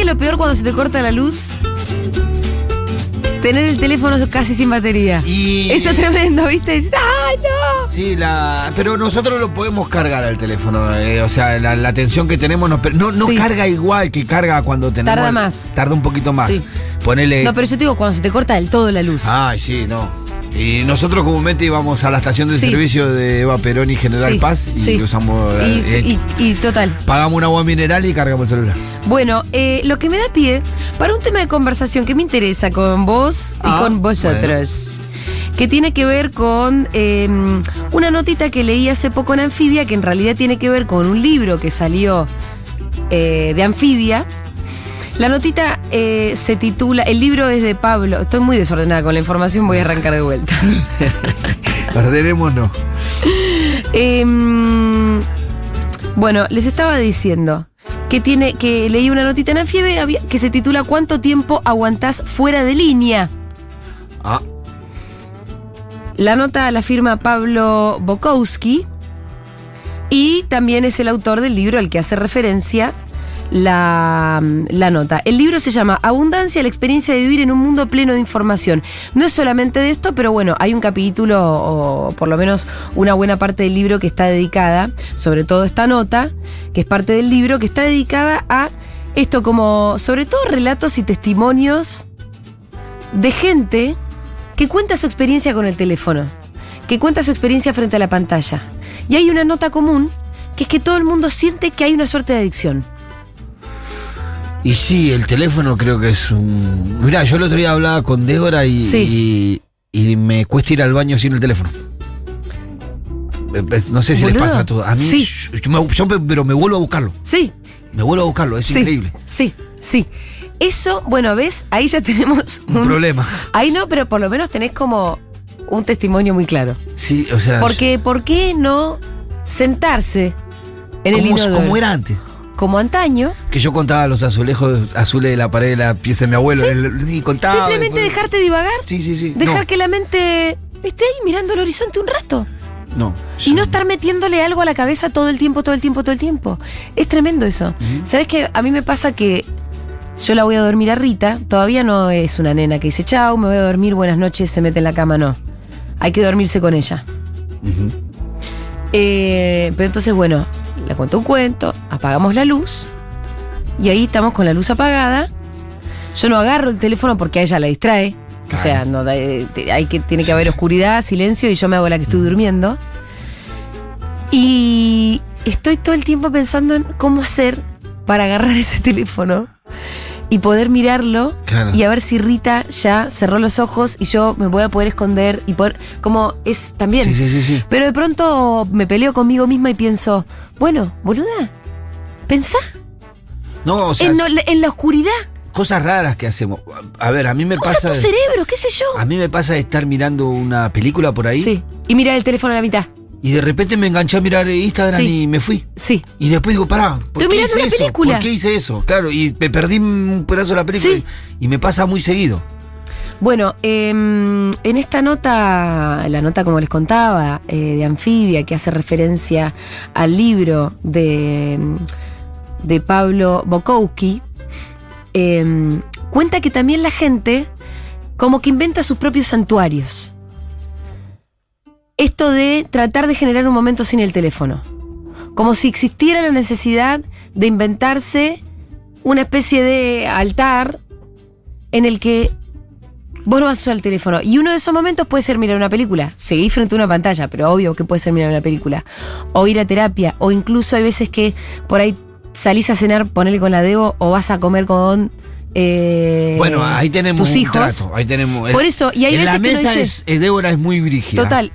que lo peor cuando se te corta la luz? Tener el teléfono casi sin batería. Y- Eso es tremendo, ¿viste? ¡ay, no! Sí, la, pero nosotros lo podemos cargar al teléfono. eh, o sea, la, la tensión que tenemos no, no, no Sí. carga igual que carga cuando tenemos. Tarda más. Tarda un poquito más. Sí. Ponele. No, pero yo te digo, cuando se te corta del todo la luz. Ay, sí, no. Y nosotros comúnmente íbamos a la estación de Sí. servicio de Eva Perón y General Sí, Paz y sí. usamos. y, eh, y- y total. pagamos un agua mineral y cargamos el celular. Bueno, eh, lo que me da pie para un tema de conversación que me interesa con vos y Ah, con vosotros. Que tiene que ver con eh, una notita que leí hace poco en Anfibia, que en realidad tiene que ver con un libro que salió eh, de Anfibia. La notita eh, se titula, el libro es de Pablo, estoy muy desordenada con la información, voy a arrancar de vuelta. Perderemos, no. Em, bueno, les estaba diciendo que tiene que leí una notita en había- que se titula ¿Cuánto tiempo aguantás fuera de línea? Ah, La nota la firma Pablo Bokowski y también es el autor del libro al que hace referencia la, la nota. El libro se llama Abundancia, la experiencia de vivir en un mundo pleno de información. No es solamente de esto, pero bueno, hay un capítulo, o por lo menos una buena parte del libro que está dedicada, sobre todo esta nota, que es parte del libro, que está dedicada a esto como, sobre todo relatos y testimonios de gente que cuenta su experiencia con el teléfono, que cuenta su experiencia frente a la pantalla. Y hay una nota común, que es que todo el mundo siente que hay una suerte de adicción. Y sí, el teléfono creo que es un. Mirá, yo el otro día hablaba con Débora y, Sí. y, y me cuesta ir al baño sin el teléfono. Eh, eh, No sé si les pasa a todos. A mí, sí. yo, pero me vuelvo a buscarlo. Sí, Me vuelvo a buscarlo, es sí, increíble. Sí, sí. Eso, bueno, ¿ves? Ahí ya tenemos Un problema. Ahí no, pero por lo menos tenés como un testimonio muy claro. Sí, o sea. Porque, ¿por qué no sentarse en el inodoro? como era antes. Como antaño, Que yo contaba los azulejos azules de la pared de la pieza de mi abuelo. el- y contaba. simplemente después- dejarte divagar, Sí, sí, sí. dejar no, que la mente esté ahí mirando el horizonte un rato. No. Y no estar metiéndole algo a la cabeza todo el tiempo, todo el tiempo, todo el tiempo. Es tremendo eso. Ujú. ¿Sabes qué? A mí me pasa que yo la voy a dormir a Rita. Todavía no es una nena que dice, chau, me voy a dormir, buenas noches, se mete en la cama. No. Hay que dormirse con ella. Ujú. Eh, pero entonces, bueno, le cuento un cuento, apagamos la luz. Y ahí estamos con la luz apagada. Yo no agarro el teléfono porque a ella la distrae. O sea, no, eh, hay que, tiene que haber oscuridad, silencio y yo me hago la que estoy durmiendo. Y estoy todo el tiempo pensando en cómo hacer para agarrar ese teléfono y poder mirarlo Claro. y a ver si Rita ya cerró los ojos y yo me voy a poder esconder y poder. Como es también. Sí, sí, sí, sí. Pero de pronto me peleo conmigo misma y pienso, bueno, boluda, pensá No, o sea, en, la oscuridad. cosas raras que hacemos. A ver, a mí me Usa pasa. tu cerebro, qué sé yo. A mí me pasa de estar mirando una película por ahí Sí. Y mirar el teléfono a la mitad. Y de repente me enganché a mirar Instagram Sí. y me fui. Sí. Y después digo, pará, ¿por Estoy qué hice eso? película. ¿Por qué hice eso? Claro, y me perdí un pedazo de la película Sí. y, y me pasa muy seguido. Bueno, em, en esta nota, la nota como les contaba, eh, de Anfibia, que hace referencia al libro de, de Pablo Bokowski, em, cuenta que también la gente como que inventa sus propios santuarios. Esto de tratar de generar un momento sin el teléfono. Como si existiera la necesidad de inventarse una especie de altar en el que vos no vas a usar el teléfono. Y uno de esos momentos puede ser mirar una película. Seguí frente a una pantalla, pero obvio que puede ser mirar una película. O ir a terapia. O incluso hay veces que por ahí salís a cenar, ponele con la Debo, o vas a comer con. eh, bueno, ahí tenemos tus un trato. Ahí tenemos. Por eso, y hay en la veces que no mesa dices- es, es- Débora es muy brígida. Total.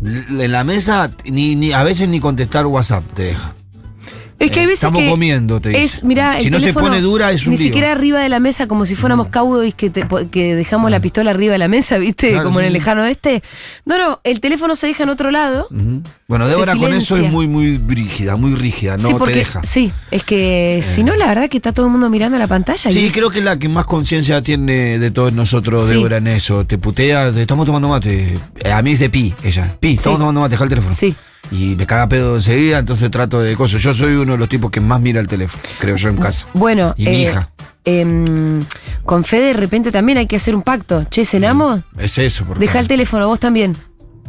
En la mesa ni, ni a veces ni contestar WhatsApp te deja. Es que hay Eh, veces estamos que comiendo, te dice. Es, mirá, Si no se pone dura, es un Ni lío. siquiera arriba de la mesa, como si fuéramos cowboys que, te- que dejamos la pistola arriba de la mesa, ¿viste? Claro, como en el lejano oeste. No, no, el teléfono se deja en otro lado. Bueno, Débora con eso es muy, muy brígida, muy rígida, no sí, porque, te deja. Eh. Sí, es que si no, la verdad que está todo el mundo mirando la pantalla. y Sí, es- creo que es la que más conciencia tiene de todos nosotros, Sí. Débora, en eso. Te putea, te estamos tomando mate. Eh, A mí es de pi, ella. Pi, estamos tomando mate, deja el teléfono. Sí, y me caga pedo enseguida, entonces trato de cosas. Yo soy uno de los tipos que más mira el teléfono, creo yo en casa. Bueno, Y mi eh, hija. em, con Fede de repente también hay que hacer un pacto. Che, cenamos, Es eso, porque. deja el teléfono, vos también.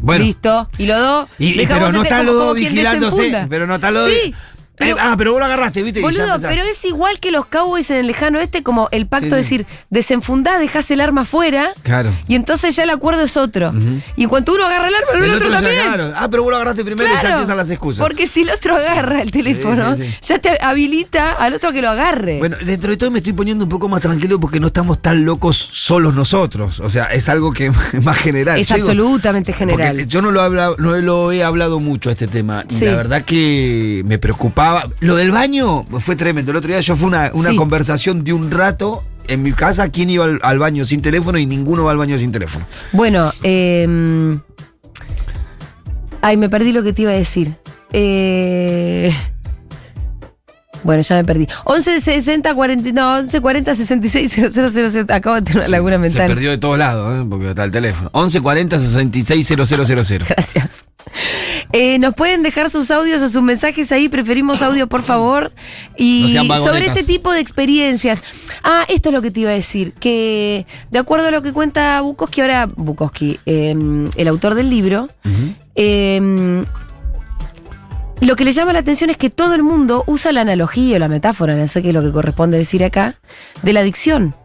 Bueno. Listo. Y los dos. Y- pero no están los dos vigilándose. Pero no están los dos. Sí. Pero- Eh, ah, pero vos lo agarraste, ¿viste? Boludo, pero es igual que los Cowboys en el lejano este, como el pacto Sí, de sí. decir, desenfundá, dejás el arma afuera. Claro. Y entonces ya el acuerdo es otro. Y en cuanto uno agarra el arma, el, El otro, también. claro. Ah, pero vos lo agarraste primero y ya empiezan las excusas. Porque si el otro agarra el teléfono, sí, ya te habilita al otro que lo agarre. Bueno, dentro de todo me estoy poniendo un poco más tranquilo porque no estamos tan locos solos nosotros. O sea, es algo que es más general. es Yo digo, absolutamente general. Yo no lo, he hablado, no lo he hablado mucho este tema. Y Sí. la verdad que me preocupaba. Lo del baño fue tremendo. El otro día yo fue una, una Sí. conversación de un rato en mi casa. ¿Quién iba al, al baño sin teléfono? Y ninguno va al baño sin teléfono. Bueno, eh, ay, me perdí lo que te iba a decir. Eh, bueno, ya me perdí. 11 60 40, no, 11 40 66 000. Acabo de tener una laguna Se mental. perdió de todos lados, ¿eh? porque está el teléfono. 11 40 66 000. Gracias. Eh, Nos pueden dejar sus audios o sus mensajes ahí, preferimos audio, por favor. Y No sobre este tipo de experiencias. Ah, esto es lo que te iba a decir, que de acuerdo a lo que cuenta Bukowski, ahora Bukowski, eh, el autor del libro, eh, lo que le llama la atención es que todo el mundo usa la analogía o la metáfora, no sé qué es lo que corresponde decir acá, de la adicción.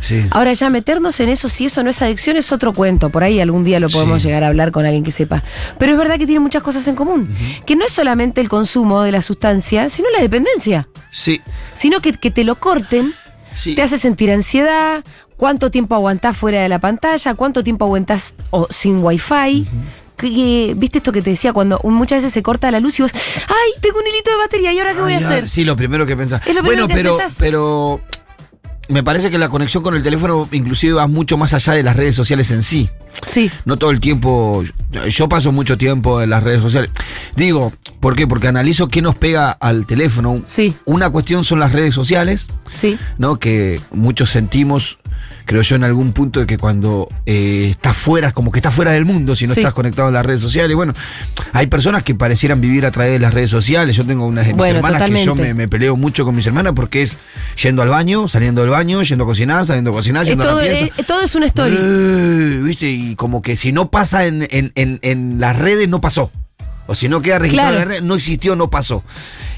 Sí. Ahora ya meternos en eso, si eso no es adicción, es otro cuento. Por ahí algún día lo podemos Sí. llegar a hablar con alguien que sepa. Pero es verdad que tiene muchas cosas en común. Que no es solamente el consumo de la sustancia, sino la dependencia. Sí. Sino que, que te lo corten, Sí. te hace sentir ansiedad, cuánto tiempo aguantás fuera de la pantalla, cuánto tiempo aguantás o, sin wifi. Que- que- ¿Viste esto que te decía cuando muchas veces se corta la luz y vos, ay, tengo un hilito de batería, ¿y ahora qué voy a hacer? Sí, lo primero que pensás. Es lo bueno, primero que pero, pensás. pero me parece que la conexión con el teléfono inclusive va mucho más allá de las redes sociales en sí. Sí, No todo el tiempo. Yo paso mucho tiempo en las redes sociales. Digo, ¿por qué? Porque analizo qué nos pega al teléfono. sí, Una cuestión son las redes sociales, sí. ¿no? Que muchos sentimos, creo yo, en algún punto de que cuando eh, estás fuera, como que estás fuera del mundo si no Sí. estás conectado en las redes sociales. Bueno, hay personas que parecieran vivir a través de las redes sociales. Yo tengo unas de mis Bueno, hermanas que yo me, me peleo mucho con mis hermanas porque es yendo al baño, saliendo del baño, yendo a cocinar, saliendo a cocinar, yendo a todo, la pieza. es- todo es una story. Eh, ¿Viste? Y como que si no pasa en, en- en- en las redes, no pasó. O si no queda registrado Claro. en las redes, no existió, no pasó.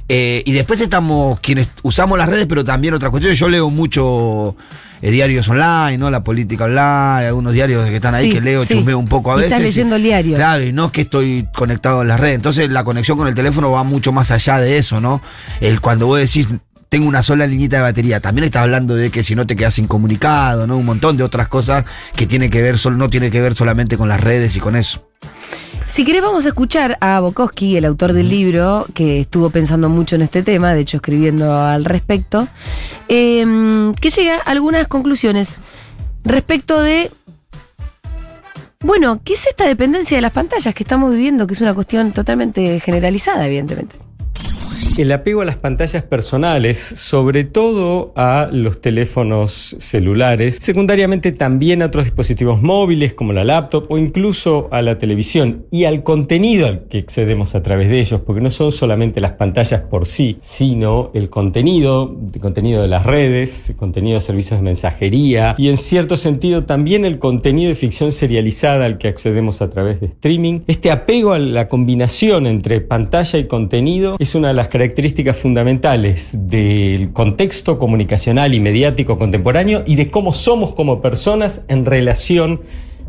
Eh, y después estamos quienes usamos las redes, pero también otra cuestión. Yo leo mucho eh, diarios online, ¿no? La política online, algunos diarios que están ahí Sí, que leo, sí. chusmeo un poco a Y veces. estás leyendo el diario. Claro, y no es que estoy conectado en las redes. Entonces la conexión con el teléfono va mucho más allá de eso, ¿no? El cuando vos decís tengo una sola liñita de batería, también estás hablando de que si no te quedas incomunicado, ¿no? Un montón de otras cosas que tiene que ver sol- no tiene que ver solamente con las redes y con eso. Si querés vamos a escuchar a Bukowski, el autor del libro, que estuvo pensando mucho en este tema, de hecho escribiendo al respecto, eh, que llega a algunas conclusiones respecto de, bueno, ¿qué es esta dependencia de las pantallas que estamos viviendo? Que es una cuestión totalmente generalizada, evidentemente. El apego a las pantallas personales, sobre todo a los teléfonos celulares, secundariamente también a otros dispositivos móviles como la laptop o incluso a la televisión y al contenido al que accedemos a través de ellos, porque no son solamente las pantallas por sí, sino el contenido, el contenido de las redes, el contenido de servicios de mensajería y en cierto sentido también el contenido de ficción serializada al que accedemos a través de streaming. Este apego a la combinación entre pantalla y contenido es una de las características fundamentales del contexto comunicacional y mediático contemporáneo y de cómo somos como personas en relación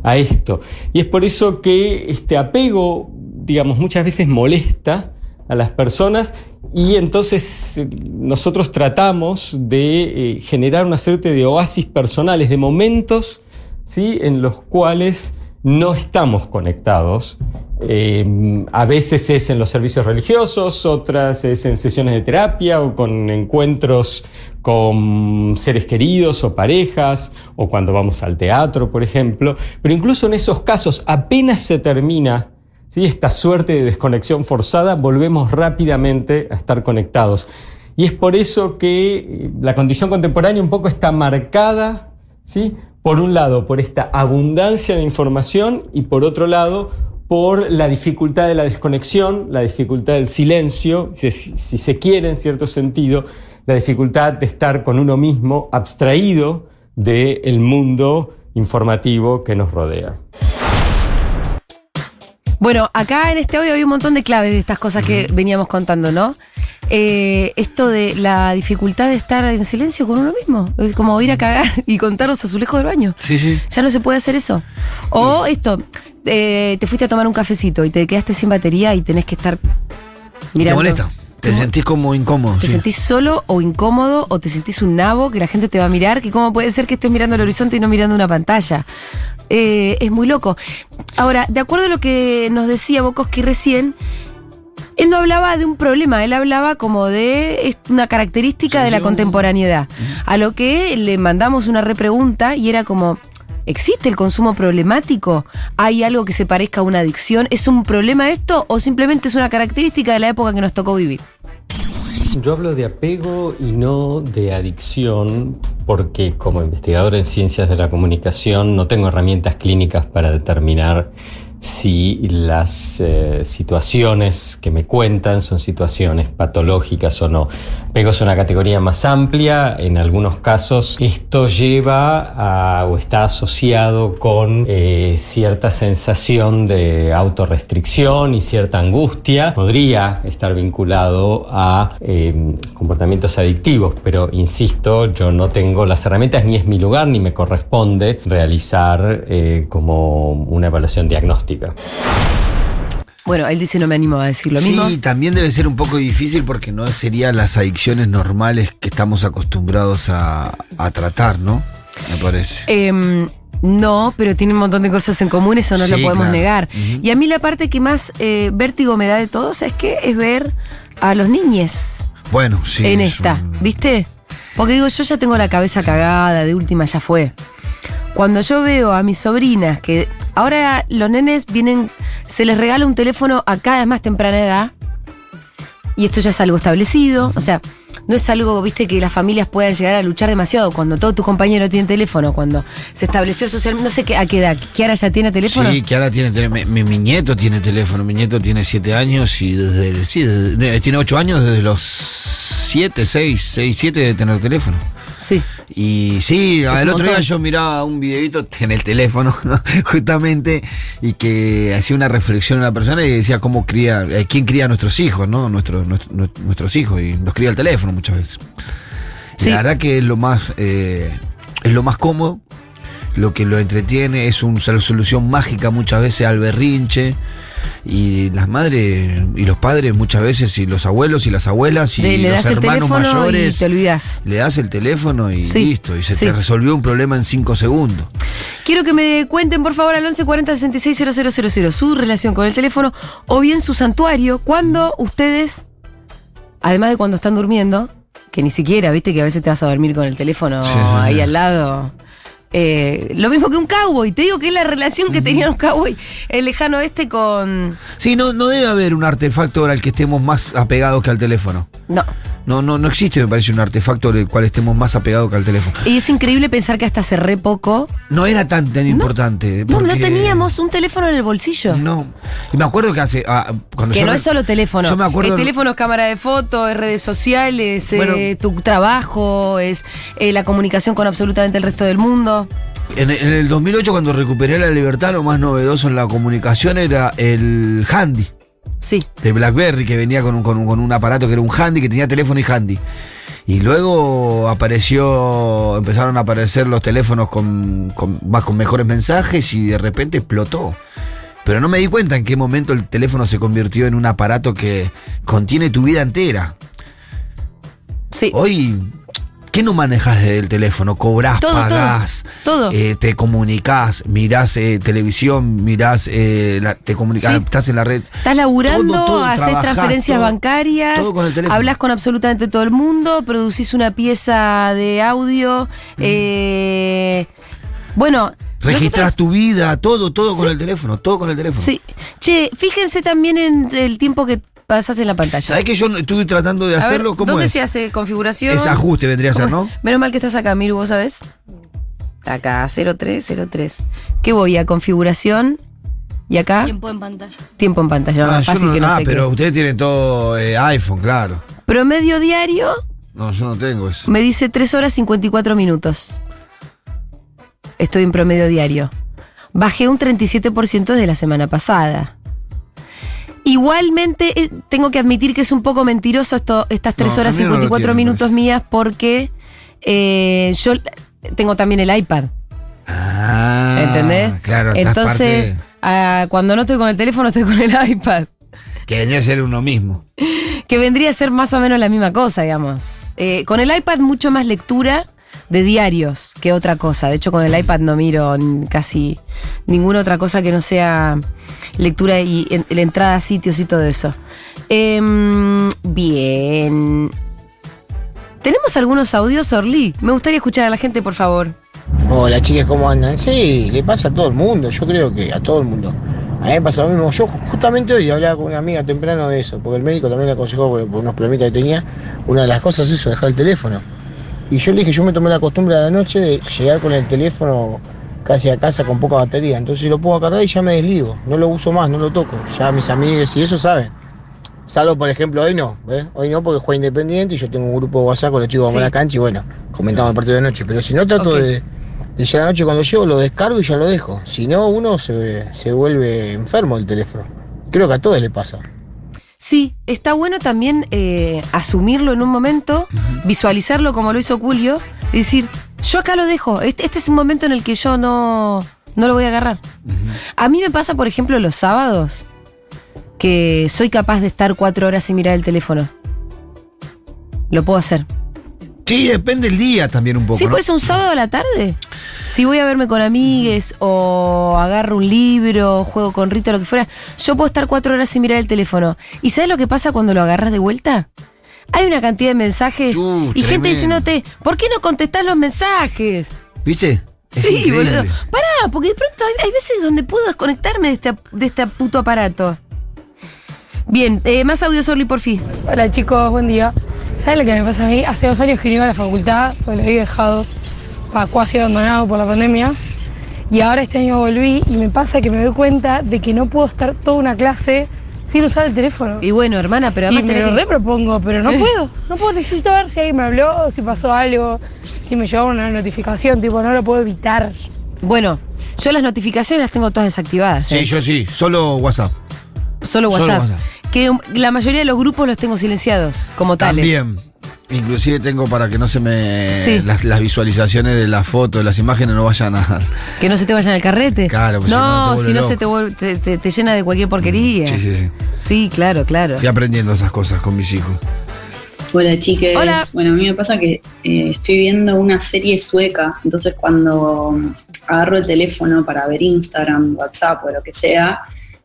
a esto. Y es por eso que este apego, digamos, muchas veces molesta a las personas y entonces eh, nosotros tratamos de eh, generar una suerte de oasis personales, de momentos ¿sí? en los cuales no estamos conectados. Eh, a veces es en los servicios religiosos, otras es en sesiones de terapia o con encuentros con seres queridos o parejas o cuando vamos al teatro, por ejemplo. Pero incluso en esos casos, apenas se termina ¿sí? esta suerte de desconexión forzada, volvemos rápidamente a estar conectados. Y es por eso que la condición contemporánea un poco está marcada, ¿sí? Por un lado, por esta abundancia de información y por otro lado, por la dificultad de la desconexión, la dificultad del silencio, si, se quiere en cierto sentido, la dificultad de estar con uno mismo abstraído del mundo informativo que nos rodea. Bueno, acá en este audio hay un montón de claves de estas cosas que veníamos contando, ¿no? Eh, esto de la dificultad de estar en silencio con uno mismo. Es como ir a cagar y contar los azulejos del baño. Sí, sí. Ya no se puede hacer eso. O esto, eh, te fuiste a tomar un cafecito y te quedaste sin batería y tenés que estar Te mirando. molesta. Te sentís como incómodo. Te sí. sentís solo o incómodo o te sentís un nabo que la gente te va a mirar, que cómo puede ser que estés mirando el horizonte y no mirando una pantalla. Eh, es muy loco. Ahora, de acuerdo a lo que nos decía Bukowski recién, él no hablaba de un problema, él hablaba como de es una característica Sí, de la contemporaneidad. A lo que le mandamos una repregunta y era como, ¿existe el consumo problemático? ¿Hay algo que se parezca a una adicción? ¿Es un problema esto o simplemente es una característica de la época que nos tocó vivir? Yo hablo de apego y no de adicción porque como investigador en ciencias de la comunicación no tengo herramientas clínicas para determinar si las eh, situaciones que me cuentan son situaciones patológicas o no. Apego es una categoría más amplia, en algunos casos esto lleva o está asociado con eh, cierta sensación de autorrestricción y cierta angustia. Podría estar vinculado a eh, comportamientos adictivos, pero insisto, yo no tengo las herramientas, ni es mi lugar, ni me corresponde realizar como una evaluación diagnóstica. Bueno, él dice no me animo a decir lo mismo. Sí, también debe ser un poco difícil porque no serían las adicciones normales que estamos acostumbrados a, a tratar, ¿no? Me parece. Em, no, pero tiene un montón de cosas en común, eso no Sí, lo podemos claro. negar. Y a mí la parte que más eh, vértigo me da de todo, ¿sabes qué? Es ver a los niñes Bueno, sí. en es esta, un- ¿viste? Porque digo, yo ya tengo la cabeza cagada, de última ya fue. Cuando yo veo a mis sobrinas que ahora los nenes vienen, se les regala un teléfono a cada más temprana edad, y esto ya es algo establecido, o sea, no es algo, viste, que las familias puedan llegar a luchar demasiado cuando todo tu compañero tiene teléfono, cuando se estableció social, no sé qué, a qué edad, ¿Kiara ya tiene teléfono? Sí, ahora tiene teléfono. Mi, mi nieto tiene teléfono. Mi nieto tiene siete años y desde. Sí, desde- tiene ocho años desde los siete, seis, seis, siete de tener teléfono. Sí. Y sí, Es el otro día yo miraba un videito en el teléfono, ¿no? justamente, y que hacía una reflexión a una persona y decía cómo cría, eh, quién cría a nuestros hijos, ¿no? Nuestros, nuestros, nuestros hijos, y los cría el teléfono muchas veces. Y. La verdad que es lo más, eh, es lo más cómodo, lo que lo entretiene, es una solución mágica muchas veces al berrinche. Y las madres y los padres muchas veces, y los abuelos y las abuelas y le, le los hermanos teléfono y mayores te olvidas. le das el teléfono y Sí, listo, y se sí. te resolvió un problema en cinco segundos. Quiero que me cuenten, por favor, al 1140 66 000 su relación con el teléfono o bien su santuario. Cuando ustedes, además de cuando están durmiendo, que ni siquiera, viste que a veces te vas a dormir con el teléfono Sí, ahí al lado. Eh, lo mismo que un cowboy, te digo que es la relación que tenía un cowboy, el lejano este con... Sí, no, no debe haber un artefacto al que estemos más apegados que al teléfono. No. No, no, no existe, me parece, un artefacto al cual estemos más apegados que al teléfono. Y es increíble pensar que hasta hace re poco... No era tan, tan importante. No, teníamos un teléfono en el bolsillo. No. Y me acuerdo que hace. ah, cuando Que yo no es solo teléfono. Yo me acuerdo. Es teléfono, es cámara de foto, es redes sociales, Bueno. eh, tu trabajo, es eh, la comunicación con absolutamente el resto del mundo. En, el 2008, cuando recuperé la libertad, lo más novedoso en la comunicación era el handy. Sí. de BlackBerry que venía con un, con un- con un aparato que era un handy, que tenía teléfono y handy. Y luego apareció, empezaron a aparecer los teléfonos con, con, más con mejores mensajes y de repente explotó. Pero no me di cuenta en qué momento el teléfono se convirtió en un aparato que contiene tu vida entera. Sí. Hoy, ¿qué no manejas desde el teléfono? Cobrás, Todo, todo, pagás, todo. eh, te comunicás, mirás eh, televisión, mirás, eh, la- te comunicás, Sí. estás en la red. Estás laburando, Todo, todo, haces transferencias bancarias, todo con el teléfono. hablas con absolutamente todo el mundo, producís una pieza de audio. eh, bueno. Registras tu vida, todo, todo con Sí. el teléfono, todo con el teléfono. Sí. Che, fíjense también en el tiempo que pasás en la pantalla. ¿Sabés que yo no- estuve tratando de A ver, hacerlo? ¿Cómo ¿Dónde es? se hace configuración? Es ajuste vendría a ser, ¿Cómo ¿no? Menos mal que estás acá, Miru, ¿vos sabés? Acá, 0303. ¿Qué voy a configuración? ¿Y acá? Tiempo en pantalla. Tiempo en pantalla. Ah, más fácil no- que no ah, sé pero qué. ustedes tienen todo eh, iPhone, claro. Promedio diario No, yo no tengo eso. me dice 3 horas 54 minutos. Estoy en promedio diario. Bajé un 37% desde la semana pasada. Igualmente, eh, tengo que admitir que es un poco mentiroso esto, estas 3 No, horas a mí no lo 54 tiene, me minutos mías porque eh, yo tengo también el iPad. Ah, ¿Entendés? Claro, Entonces, parte cuando no estoy con el teléfono, estoy con el iPad. que venía a ser uno mismo. Que vendría a ser más o menos la misma cosa, digamos. Eh, con el iPad mucho más lectura de diarios que otra cosa. De hecho, con el iPad no miro casi ninguna otra cosa que no sea lectura y la entrada a sitios y todo eso. Em, bien. ¿Tenemos algunos audios, Orly? Me gustaría escuchar a la gente, por favor. Hola chicas, ¿cómo andan? Sí, le pasa a todo el mundo, yo creo que a todo el mundo. A mí me pasa lo mismo. Yo ju- justamente hoy hablaba con una amiga temprano de eso, porque el médico también le aconsejó por, unos problemitas que tenía. Una de las cosas es eso, dejar el teléfono. Y yo le dije, yo me tomé la costumbre a la noche de llegar con el teléfono casi a casa con poca batería. Entonces lo a cargar y ya me desligo. No lo uso más, no lo toco. Ya mis amigos y eso saben. Salvo, por ejemplo, hoy no, ¿ves? Hoy no porque juega Independiente y yo tengo un grupo de WhatsApp con los chicos que van a Sí. la cancha y bueno, comentamos el partido de noche. Pero si no trato de, de ya la noche cuando llego lo descargo y ya lo dejo. Si no, uno se, se vuelve enfermo del teléfono. Creo que a todos le pasa. Sí, está bueno también eh, asumirlo en un momento, visualizarlo como lo hizo Julio y decir, yo acá lo dejo, este, este es un momento en el que yo no, no lo voy a agarrar. A mí me pasa, por ejemplo, los sábados, que soy capaz de estar cuatro horas sin mirar el teléfono. Lo puedo hacer. Sí, depende el día también un poco. sí, ¿no? por eso un sábado a la tarde. Si voy a verme con amigues o agarro un libro, juego con Rita, lo que fuera, yo puedo estar cuatro horas sin mirar el teléfono. ¿Y sabes lo que pasa cuando lo agarras de vuelta? Hay una cantidad de mensajes Uh, y gente diciéndote, ¿por qué no contestás los mensajes? ¿Viste? Es sí, increíble. boludo. Pará, porque de pronto hay, hay veces donde puedo desconectarme de este, de este puto aparato. Bien, eh, más audio, Sorli, por fin. Hola chicos, buen día. ¿Saben lo que me pasa a mí? Hace dos años que no iba a la facultad, pues lo había dejado pa, casi abandonado por la pandemia. Y ahora este año volví y me pasa que me doy cuenta de que no puedo estar toda una clase sin usar el teléfono. Y bueno, hermana, pero Y además me tenés lo repropongo, pero no puedo. No puedo, necesito ver si alguien me habló, si pasó algo, si me llegó una notificación, tipo, no lo puedo evitar. Bueno, yo las notificaciones las tengo todas desactivadas. Sí, ¿eh? yo sí, solo WhatsApp. Solo Solo WhatsApp. Que la mayoría de los grupos los tengo silenciados, como tales. También. Inclusive tengo para que no se me... Sí. Las, las visualizaciones de las fotos, de las imágenes no vayan a... Que no se te vayan al carrete. Claro, pues si no, no, te vuelve si no se te, vuelve- te, te- te llena de cualquier porquería. Sí, sí, sí. Sí, claro, claro. Fui aprendiendo esas cosas con mis hijos. Hola chiques. Hola. Bueno, a mí me pasa que eh, estoy viendo una serie sueca, entonces cuando mm, agarro el teléfono para ver Instagram, WhatsApp o lo que sea,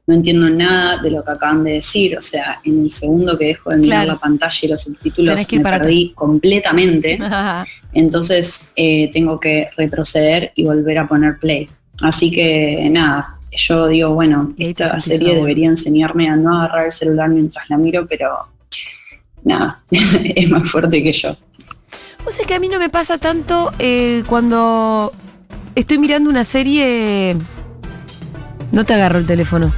no entiendo nada de lo que acaban de decir. O sea, en el segundo que dejo de mirar Claro. la pantalla y los subtítulos que me perdí completamente. Entonces eh, tengo que retroceder y volver a poner play. Así que nada, yo digo, bueno, esta serie debería enseñarme a no agarrar el celular mientras la miro, pero nada, es más fuerte que yo. O sea que a mí no me pasa tanto eh, cuando estoy mirando una serie. No te agarro el teléfono.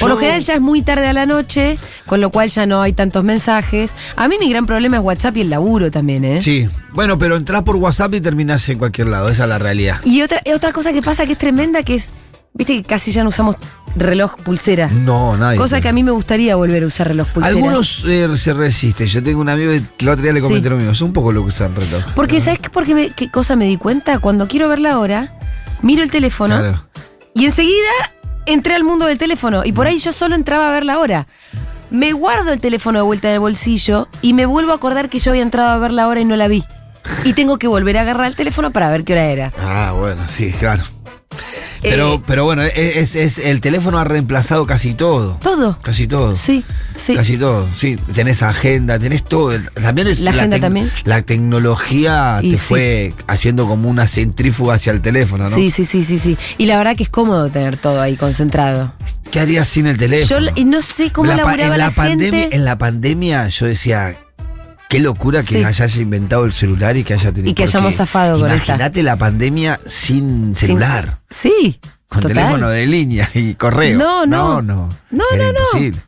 Por lo general ya es muy tarde a la noche, con lo cual ya no hay tantos mensajes. A mí mi gran problema es WhatsApp y el laburo también, ¿eh? Sí. Bueno, pero entras por WhatsApp y terminás en cualquier lado. Esa es la realidad. Y otra, otra cosa que pasa que es tremenda, que es, viste que casi ya no usamos reloj pulsera. No, nadie. Cosa que a mí me gustaría volver a usar reloj pulsera. Algunos eh, se resisten. Yo tengo un amigo que el otro día le comenté Sí. lo mismo. Es un poco lo que usan reloj. Porque, ¿sabes qué, por qué, me- qué cosa me di cuenta? Cuando quiero ver la hora, miro el teléfono Claro. y enseguida entré al mundo del teléfono y por ahí yo solo entraba a ver la hora. Me guardo el teléfono de vuelta en el bolsillo y me vuelvo a acordar que yo había entrado a ver la hora y no la vi. Y tengo que volver a agarrar el teléfono para ver qué hora era. Ah, bueno, sí, claro. Pero, Eh, pero bueno, es, es- el teléfono ha reemplazado casi todo. Todo. Casi todo. Sí, sí. Casi todo, sí. Tenés agenda, tenés todo. También es La agenda tec- también. La tecnología Y te sí. fue haciendo como una centrífuga hacia el teléfono, ¿no? Sí, sí, sí, sí, sí. Y la verdad que es cómodo tener todo ahí concentrado. ¿Qué harías sin el Yo teléfono? l- y no sé cómo La laburaba en la, la, pandemia, gente En la pandemia yo decía, qué locura que Sí. hayas inventado el celular y que haya tenido... Y que hayamos zafado con. Imagínate la pandemia sin Sin- celular. Sí, Con Total. teléfono de línea y correo. No, no. No, no. No, Era no, no.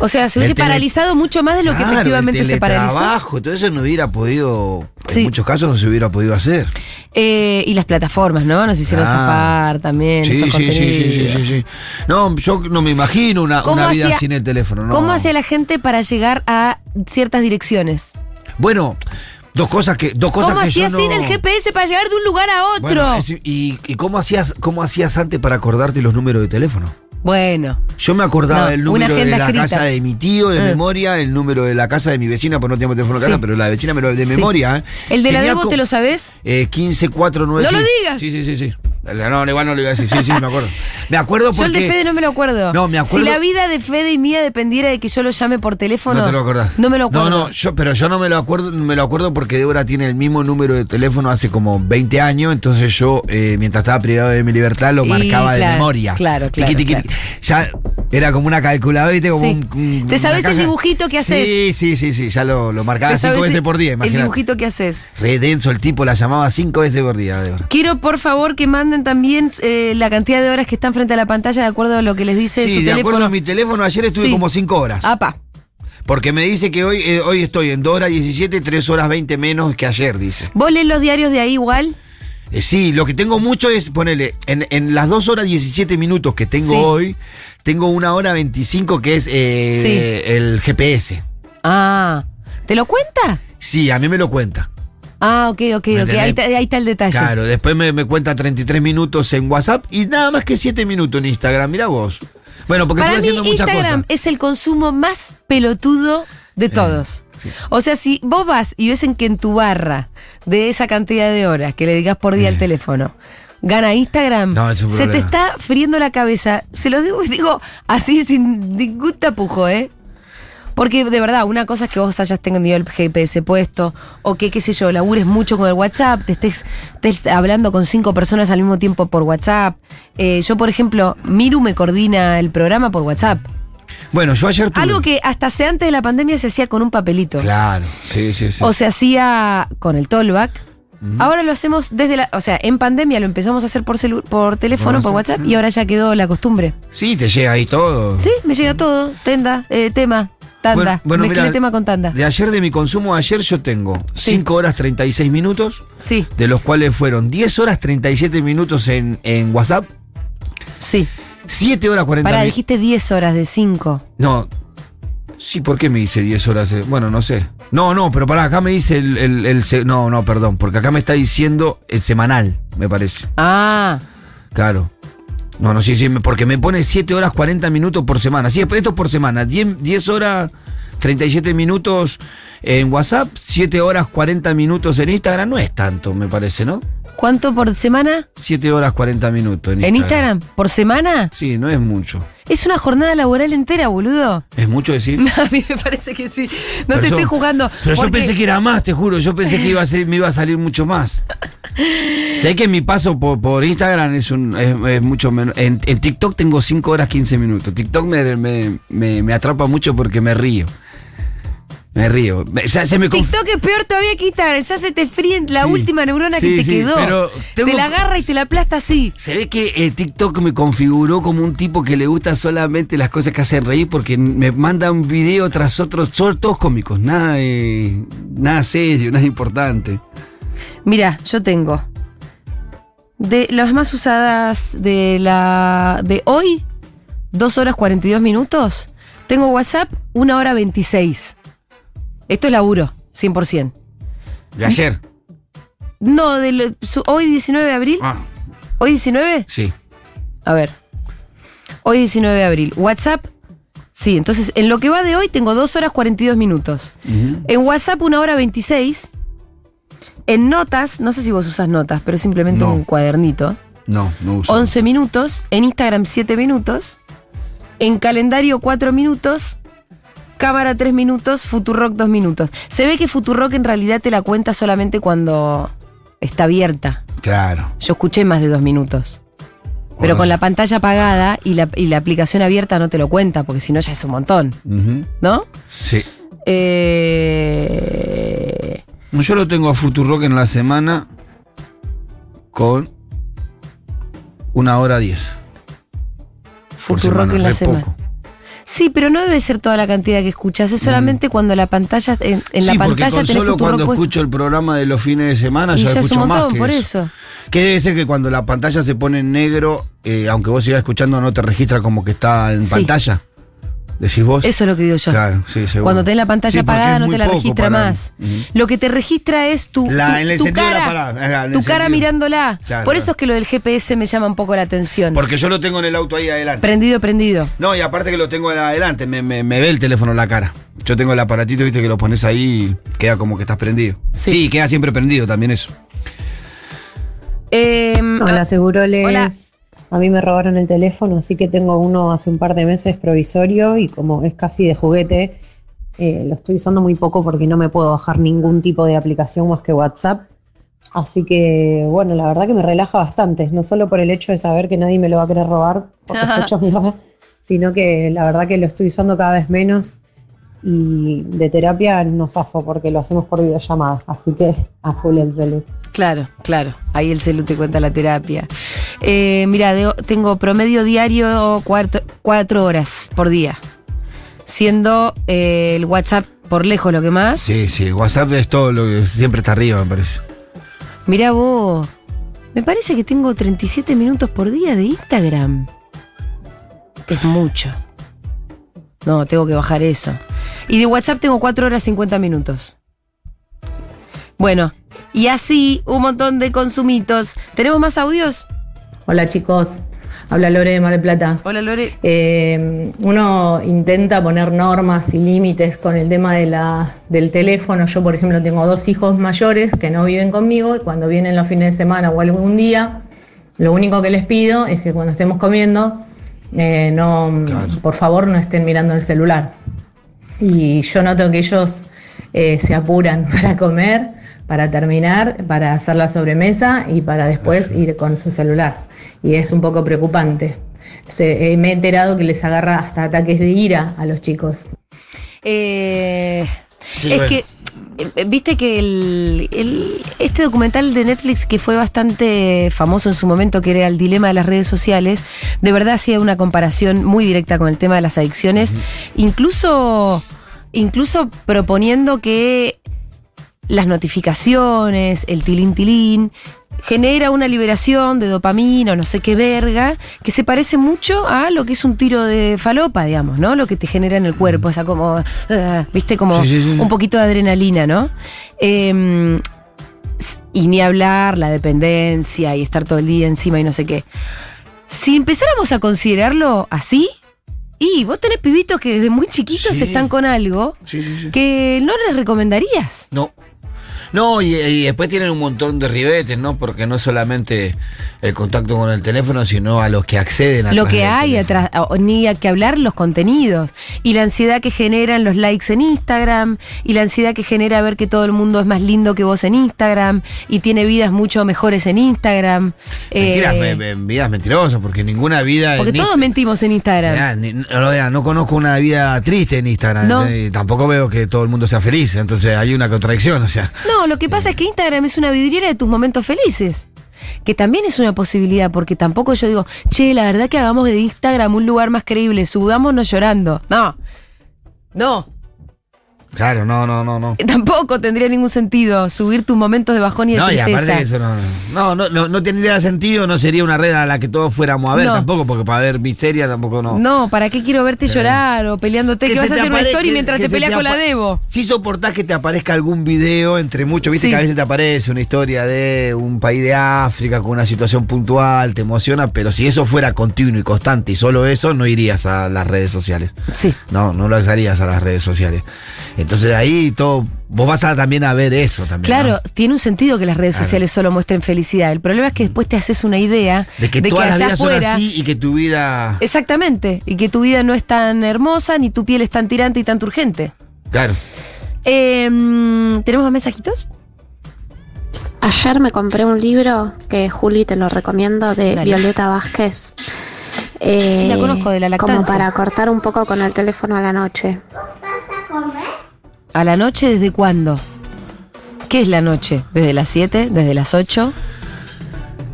O sea, se hubiese paralizado mucho más de lo que efectivamente se paralizó. teletrabajo, todo eso no hubiera podido, Sí. en muchos casos no se hubiera podido hacer. Eh, y las plataformas, ¿no? Nos hicieron Ah. zafar también. Sí, esos sí, sí, sí, sí, sí, sí. No, yo no me imagino una, ¿Cómo una vida sin el teléfono. No. ¿Cómo hacía la gente para llegar a ciertas direcciones? Bueno, dos cosas que, dos cosas ¿Cómo que yo hacías sin el GPS para llegar de un lugar a otro? Bueno, es- y, y cómo hacías, cómo hacías antes para acordarte los números de teléfono? Bueno, Yo me acordaba No, el número de la escrita. casa de mi tío de Mm. memoria, el número de la casa de mi vecina, pues no tengo teléfono de Sí. casa, pero la vecina me lo de Sí. memoria. ¿eh? ¿el de la Debo te lo sabes? Eh, 15495. ¡No lo digas! Sí, sí, sí, sí. No, igual no lo iba a decir. Sí, sí, me acuerdo. Me acuerdo Yo porque. el de Fede no me lo acuerdo. No, me acuerdo- Si la vida de Fede y mía dependiera de que yo lo llame por teléfono. No te lo acordás. No me lo acuerdo. No, no, yo, pero yo no me lo acuerdo, me lo acuerdo porque Débora tiene el mismo número de teléfono hace como 20 años, entonces yo, eh, mientras estaba privado de mi libertad, lo Y marcaba de memoria. claro, Tiqui, claro, tiqui, claro. Ya era como una calculadora, ¿viste? Como Sí. un- un- ¿Te sabes el dibujito que haces? Sí, sí, sí, sí, ya lo, lo marcaba ¿Te cinco veces el- por día, El imagínate. dibujito que haces. Re denso el tipo, la llamaba cinco veces por día, Débora. Quiero, por favor, que manden también eh, la cantidad de horas que están frente a la pantalla de acuerdo a lo que les dice Sí, su de teléfono. acuerdo a mi teléfono, ayer estuve Sí. como cinco horas. Apa. Porque me dice que hoy, eh, hoy estoy en 2 horas 17, 3 horas 20 menos que ayer, dice. ¿Vos lees los diarios de ahí igual? Eh, sí, lo que tengo mucho es, ponele, en, en las 2 horas 17 minutos que tengo Sí. hoy, tengo una hora 25 que es eh, el GPS. Ah. ¿Te lo cuenta? Sí, a mí me lo cuenta. Ah, ok, ok, ¿Me ok. Ahí, ahí está el detalle. Claro, después me, me cuenta 33 minutos en WhatsApp y nada más que 7 minutos en Instagram, mira vos. Bueno, porque Para mí, haciendo muchas Instagram cosas. es el consumo más pelotudo de todos. Sí. O sea, si vos vas y ves en que en tu barra de esa cantidad de horas que le digas por día al teléfono, gana Instagram, No, se te está friendo la cabeza. Se lo digo, digo así sin ningún tapujo, ¿eh? Porque de verdad, una cosa es que vos hayas tenido el GPS puesto, o que, qué sé yo, labures mucho con el WhatsApp, te estés, estés hablando con cinco personas al mismo tiempo por WhatsApp. Eh, yo, por ejemplo, Miru me coordina el programa por WhatsApp. Bueno, yo ayer tuve... Algo que hasta hace antes de la pandemia se hacía con un papelito. Claro, sí, sí, sí. O se hacía con el tollback. Ahora lo hacemos desde la. O sea, en pandemia lo empezamos a hacer por, celu- por teléfono, Por WhatsApp. Y ahora ya quedó la costumbre. sí, te llega ahí todo. Sí, me llega todo. Tenda, eh, tema, tanda. Bueno, bueno, mirá, tema con tanda. De ayer, de mi consumo ayer, yo tengo Sí. 5 horas 36 minutos, Sí, de los cuales fueron 10 horas 37 minutos en, en WhatsApp, sí. 7 horas 40 Pará, minutos. dijiste 10 horas de 5. No. Sí, ¿por qué me dice 10 horas? eh? Bueno, no sé. No, no, pero pará, acá me dice el, el- el se- No, no, perdón, porque acá me está diciendo el semanal, me parece. Ah, Claro. No, no, sí, sí, me- porque me pone 7 horas 40 minutos por semana. Sí, esto es por semana. 10, 10 horas 37 minutos en WhatsApp, 7 horas 40 minutos en Instagram. No es tanto, me parece, ¿no? ¿Cuánto por semana? 7 horas 40 minutos en ¿En Instagram. ¿Por semana? Sí, no es mucho. Es una jornada laboral entera, boludo. ¿Es mucho decir? A mí me parece que sí. No Pero te yo- estoy jugando. Pero yo pensé que era más, te juro. Yo pensé que iba a ser, me iba a salir mucho más. sé que mi paso por, por Instagram es, un, es, es mucho menos. En, en TikTok tengo 5 horas 15 minutos. TikTok me, me, me- me atrapa mucho porque me río. Me río. Ya, me TikTok es peor todavía que Instagram. Ya se te fríe la Sí. última neurona Sí, que te sí, quedó. pero tengo- Te la agarra y te la aplasta así. Se ve que eh, TikTok me configuró como un tipo que le gusta solamente las cosas que hacen reír porque me manda un video tras otro, son todos cómicos, nada, de- nada serio, nada importante. Mira, yo tengo de las más usadas de la de hoy, 2 horas 42 minutos. Tengo WhatsApp, 1 hora 26. Esto es laburo, 100%. De ayer. No, de lo- su- hoy 19 de abril. Ah, ¿Hoy 19? sí. A ver. Hoy 19 de abril. WhatsApp. Sí, entonces en lo que va de hoy tengo 2 horas 42 minutos. En WhatsApp 1 hora 26. En notas, no sé si vos usas notas, pero simplemente No. un cuadernito. No, no uso. 11 minutos. En Instagram 7 minutos. En calendario 4 minutos. Cámara 3 minutos. Futurock 2 minutos. Se ve que Futurock en realidad te la cuenta solamente cuando está abierta. Claro. Yo escuché más de 2 minutos. Pero con la pantalla apagada y la, y la aplicación abierta no te lo cuenta, porque si no ya es un montón. ¿no? Sí. Eh, Yo lo tengo a Futurock en la semana con Una hora diez. Futurock semana, en la semana. poco. Sí, pero no debe ser toda la cantidad que escuchas, es solamente cuando la pantalla, en, en la Mm. porque pantalla con tenés solo cuando escucho el programa de los fines de semana Y ya, ya es escucho un más montón, que por eso. eso. Que debe ser que cuando la pantalla se pone en negro, eh, aunque vos sigas escuchando, no te registra como que está en Sí. pantalla. ¿Decís vos? Eso es lo que digo yo. Claro, sí, seguro. Cuando tenés la pantalla Sí, apagada no te la registra para- más. Lo que te registra es tu, La- tu- en el tu sentido de la cara, parada, en tu el cara mirándola. Claro, Por claro. eso es que lo del GPS me llama un poco la atención. Porque yo lo tengo en el auto ahí adelante. Prendido, prendido. No, y aparte que lo tengo adelante, me, me- me ve el teléfono en la cara. Yo tengo el aparatito, viste, que lo pones ahí y queda como que estás prendido. Sí. Sí, queda siempre prendido también eso. Em, Hola, Seguroles. Hola. A mí me robaron el teléfono, así que tengo uno hace un par de meses provisorio y como es casi de juguete, eh, lo estoy usando muy poco porque no me puedo bajar ningún tipo de aplicación más que WhatsApp. Así que, bueno, la verdad que me relaja bastante, no solo por el hecho de saber que nadie me lo va a querer robar porque está hecho mierda, sino que la verdad que lo estoy usando cada vez menos y de terapia no zafo porque lo hacemos por videollamada, así que a full el celular. Claro, claro. Ahí el celu te cuenta la terapia. Eh, mira, de- tengo promedio diario cuatro, cuatro horas por día. Siendo eh, el WhatsApp por lejos lo que más. Sí, sí, WhatsApp es todo lo que siempre está arriba, me parece. Mira vos. Me parece que tengo 37 minutos por día de Instagram. Es mucho. No, tengo que bajar eso. Y de WhatsApp tengo 4 horas 50 minutos. Bueno, y así un montón de consumitos. ¿Tenemos más audios? Hola chicos, habla Lore de Mar del Plata. Hola Lore. Eh, uno intenta poner normas y límites con el tema de la, del teléfono. Yo, por ejemplo, tengo dos hijos mayores que no viven conmigo y cuando vienen los fines de semana o algún día, lo único que les pido es que cuando estemos comiendo, eh, no, Claro. por favor, no estén mirando el celular. Y yo noto que ellos eh, se apuran para comer, para terminar, para hacer la sobremesa y para después ir con su celular. Y es un poco preocupante. Se- eh, me he enterado que les agarra hasta ataques de ira a los chicos. Eh, Sí, es bueno. que, viste que el, el- este documental de Netflix que fue bastante famoso en su momento, que era el dilema de las redes sociales, de verdad hacía una comparación muy directa con el tema de las adicciones, incluso, incluso proponiendo que las notificaciones, el tilín tilín, genera una liberación de dopamina o no sé qué verga, que se parece mucho a lo que es un tiro de falopa, digamos, ¿no? Lo que te genera en el cuerpo, esa como, ah, viste, como Sí, sí, sí. un poquito de adrenalina, ¿no? Eh, s- y ni hablar, la dependencia y estar todo el día encima y no sé qué. Si empezáramos a considerarlo así, y vos tenés pibitos que desde muy chiquitos Sí. están con algo Sí, sí, sí. que no les recomendarías. No. No, y, y después tienen un montón de ribetes, ¿no? Porque no es solamente el contacto con el teléfono, sino a los que acceden a lo que hay atrás, ni hay que hablar los contenidos. Y la ansiedad que generan los likes en Instagram, y la ansiedad que genera ver que todo el mundo es más lindo que vos en Instagram, y tiene vidas mucho mejores en Instagram. Mentiras, Eh, me- me- vidas mentirosas, porque ninguna vida. porque todos Insta- mentimos en Instagram. Ni- no, conozco una vida triste en Instagram. No. ¿eh? Y tampoco veo que todo el mundo sea feliz. Entonces hay una contradicción, o sea. No, lo que pasa es que Instagram es una vidriera de tus momentos felices. Que también es una posibilidad, porque tampoco yo digo, che, la verdad que hagamos de Instagram un lugar más creíble, subámonos llorando. No. No. Claro, no, no, no, no. Tampoco tendría ningún sentido subir tus momentos de bajón y de No, y tristeza. aparte que eso no, no, no, no, no tendría sentido, no sería una red a la que todos fuéramos a ver No. tampoco, porque para ver miseria tampoco no. No, ¿para qué quiero verte llorar o peleándote? Que, vas a hacer una story que- mientras que te peleas te con la Debo. Si soportás que te aparezca algún video entre muchos, viste Sí. que a veces te aparece una historia de un país de África con una situación puntual, te emociona, pero si eso fuera continuo y constante y solo eso, no irías a las redes sociales. Sí. No, no lo usarías a las redes sociales. Entonces ahí todo, vos vas a también a ver eso también. Claro, ¿no? tiene un sentido que las redes Claro. sociales solo muestren felicidad. El problema es que después te haces una idea De que todas las allá vidas son así y que tu vida. Exactamente. Y que tu vida no es tan hermosa, ni tu piel es tan tirante y tan urgente. Claro. Eh, mm, ¿Tenemos más mensajitos? Ayer me compré un libro que Juli te lo recomiendo de Dale. Violeta Vázquez. Eh, Sí, la conozco, de la Como lactancia. para cortar un poco con el teléfono a la noche. ¿A la noche desde cuándo? ¿Qué es la noche? ¿Desde las 7? ¿Desde las 8?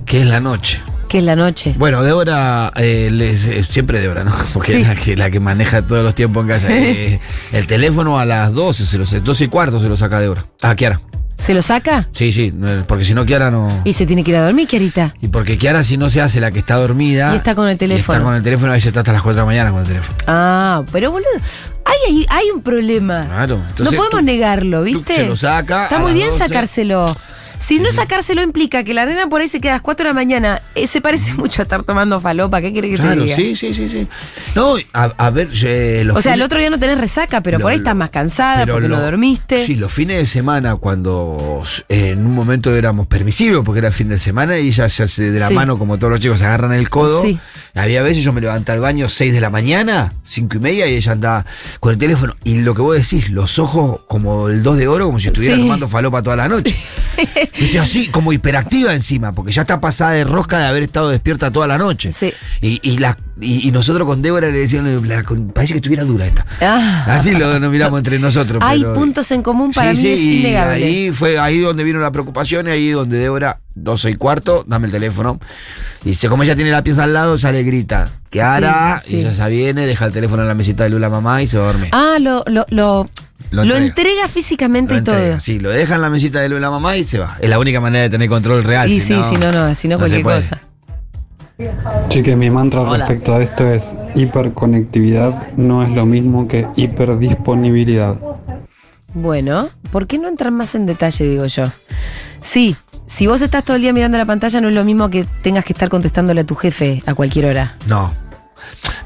¿Qué es la noche? Que es la noche. Bueno, Débora, eh, les- eh, siempre Débora, ¿no? Porque Sí. es la que, la que maneja todos los tiempos en casa. Eh, el teléfono a las 12, se lo, 12 y cuarto se lo saca Débora. Ah, Kiara. ¿Se lo saca? Sí, sí, porque si no, Kiara no. Y se tiene que ir a dormir, Kiarita. Y porque Kiara, si no se hace la que está dormida. Y está con el y teléfono. está con el teléfono, a veces está hasta las 4 de la mañana con el teléfono. Ah, pero boludo, hay, hay, hay un problema. Claro. Entonces, no podemos tú- negarlo, ¿viste? se lo saca Está muy bien 12. sacárselo. Si no sacárselo implica que la nena por ahí se queda a las 4 de la mañana, eh, se parece mucho a estar tomando falopa. ¿Qué quiere que te Claro, diga? sí, sí, sí, sí. No, a, a ver, eh, los O sea, el fines- otro día no tenés resaca, pero Lo- por ahí lo- estás más cansada pero porque no lo- dormiste. Sí, los fines de semana, cuando eh, en un momento éramos permisivos, porque era fin de semana, y ella se hace de la Sí. mano, como todos los chicos, se agarran el codo. Sí. Había veces yo me levantaba al baño 6 de la mañana, 5 y media, y ella andaba con el teléfono. Y lo que vos decís, los ojos como el 2 de oro, como si estuviera Sí. tomando falopa toda la noche. Viste, así, como hiperactiva encima, porque ya está pasada de rosca de haber estado despierta toda la noche. Sí. Y, y, la, y, y nosotros con Débora le decíamos, la- parece que estuviera dura esta. Ah. Así lo nos miramos entre nosotros. Hay pero- puntos en común para Sí, mí, sí, es y innegable. Ahí fue ahí donde vino la preocupación y ahí donde Débora, 12 y cuarto, dame el teléfono. Y dice, como ella tiene la pieza al lado, sale grita. ¿Qué hará? Sí. Y ella ya viene, deja el teléfono en la mesita de Lula mamá y se duerme. Ah, lo, lo, lo, Lo lo entrega. físicamente Lo y todo. sí, lo deja en la mesita de Lula mamá y se va. Es la única manera de tener control real. Y sí, si no, no, si no, cualquier cosa. Chiques, mi mantra Hola. respecto a esto es hiperconectividad no es lo mismo que hiperdisponibilidad. Bueno, ¿por qué no entrar más en detalle, digo yo? Sí, si vos estás todo el día mirando la pantalla, no es lo mismo que tengas que estar contestándole a tu jefe a cualquier hora. No.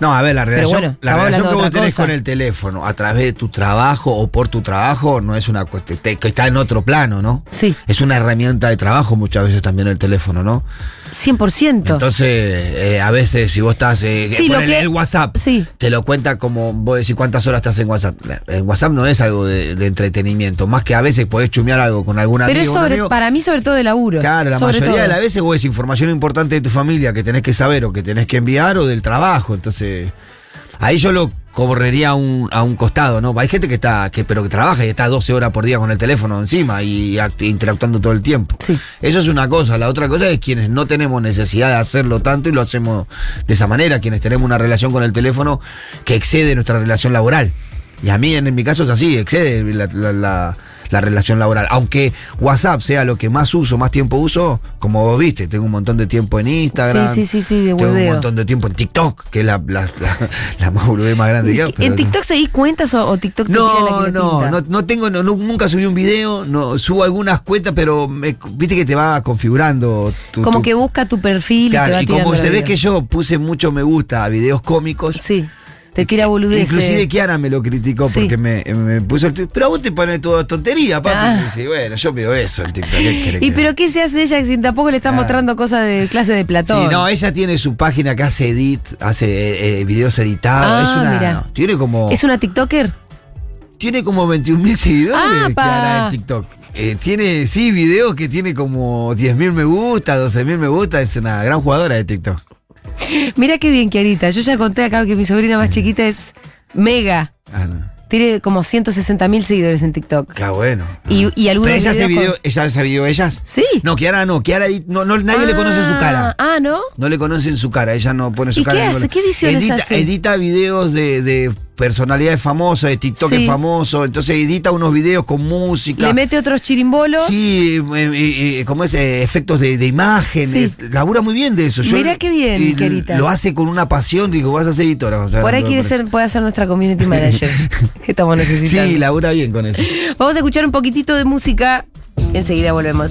No, a ver, la relación, bueno, la relación que vos tenés cosa. con el teléfono a través de tu trabajo o por tu trabajo no es una cuestión que está en otro plano, ¿no? Sí, Es una herramienta de trabajo muchas veces también el teléfono, ¿no? 100%. Entonces, eh, a veces si vos estás eh, Sí, que- el WhatsApp, sí. te lo cuenta como vos decís cuántas horas estás en WhatsApp. En WhatsApp no es algo de, de entretenimiento, más que a veces podés chumear algo con algún Pero amigo. es sobre, amigo. para mí sobre todo de laburo. Claro, la sobre mayoría todo. de las veces vos es información importante de tu familia que tenés que saber o que tenés que enviar o del trabajo. Entonces, ahí yo lo correría a un, a un costado, ¿no? Hay gente que está, que, pero que trabaja y está 12 horas por día con el teléfono encima y act- interactuando todo el tiempo. Sí. Eso es una cosa. La otra cosa es quienes no tenemos necesidad de hacerlo tanto y lo hacemos de esa manera, quienes tenemos una relación con el teléfono que excede nuestra relación laboral. Y a mí, en, en mi caso, es así, excede la, la- la- la relación laboral. Aunque WhatsApp sea lo que más uso, más tiempo uso, como vos viste, tengo un montón de tiempo en Instagram. Sí, sí, sí, sí, de Tengo un montón de tiempo en TikTok, que es la, la, la, la más grande que ¿En. TikTok seguís cuentas o, o TikTok te tira la No, que no, no, no tengo, no, nu- nunca subí un video, no, subo algunas cuentas, pero me- viste que te va configurando tu, Como tu- que busca tu perfil y te Claro, va y como se ve que yo puse mucho me gusta a videos cómicos. Sí, te tira boludeces. Inclusive Kiara me lo criticó Sí. porque me, me puso el Pero a vos te pones toda tontería, papi. Ah. Y dice, bueno, yo veo eso en TikTok. ¿qué querés ¿Y pero qué se hace ella si tampoco le está Claro. mostrando cosas de clase de Platón? Sí, no, ella tiene su página que hace edit, hace eh, eh, videos editados. Ah, es una. no, tiene como. ¿Es una TikToker? Tiene como 21 mil seguidores ¡Apa! Kiara en TikTok. Eh, tiene, sí, videos que tiene como 10 mil me gusta, 12 mil me gusta. Es una gran jugadora de TikTok. Mira qué bien, Kiarita. Yo ya conté acá que mi sobrina más chiquita es mega. Ah, no. Tiene como 160 mil seguidores en TikTok. Qué bueno. Y, y algunos ¿Pero ella videos video, con- ella video ellas? Sí. No, Kiara no, Kiara no, no, nadie le conoce su cara. Ah, ¿no? No le conocen su cara, ella no pone su ¿Y cara. qué hace? ninguna- ¿Qué ediciones edita, hace? Edita videos de, de personalidades famosas, de TikTokers Sí. famosos, entonces edita unos videos con música. Le mete otros chirimbolos. Sí, eh, eh, eh, como es, eh, efectos de, de imagen. Sí. labura muy bien de eso. Mirá qué bien, y Kiarita. Lo hace con una pasión, digo, vas a ser editora. Por ahí quiere ser, puede ser nuestra community manager. Estamos necesitando. Sí, labura bien con eso. Vamos a escuchar un poquitito de música. Enseguida volvemos.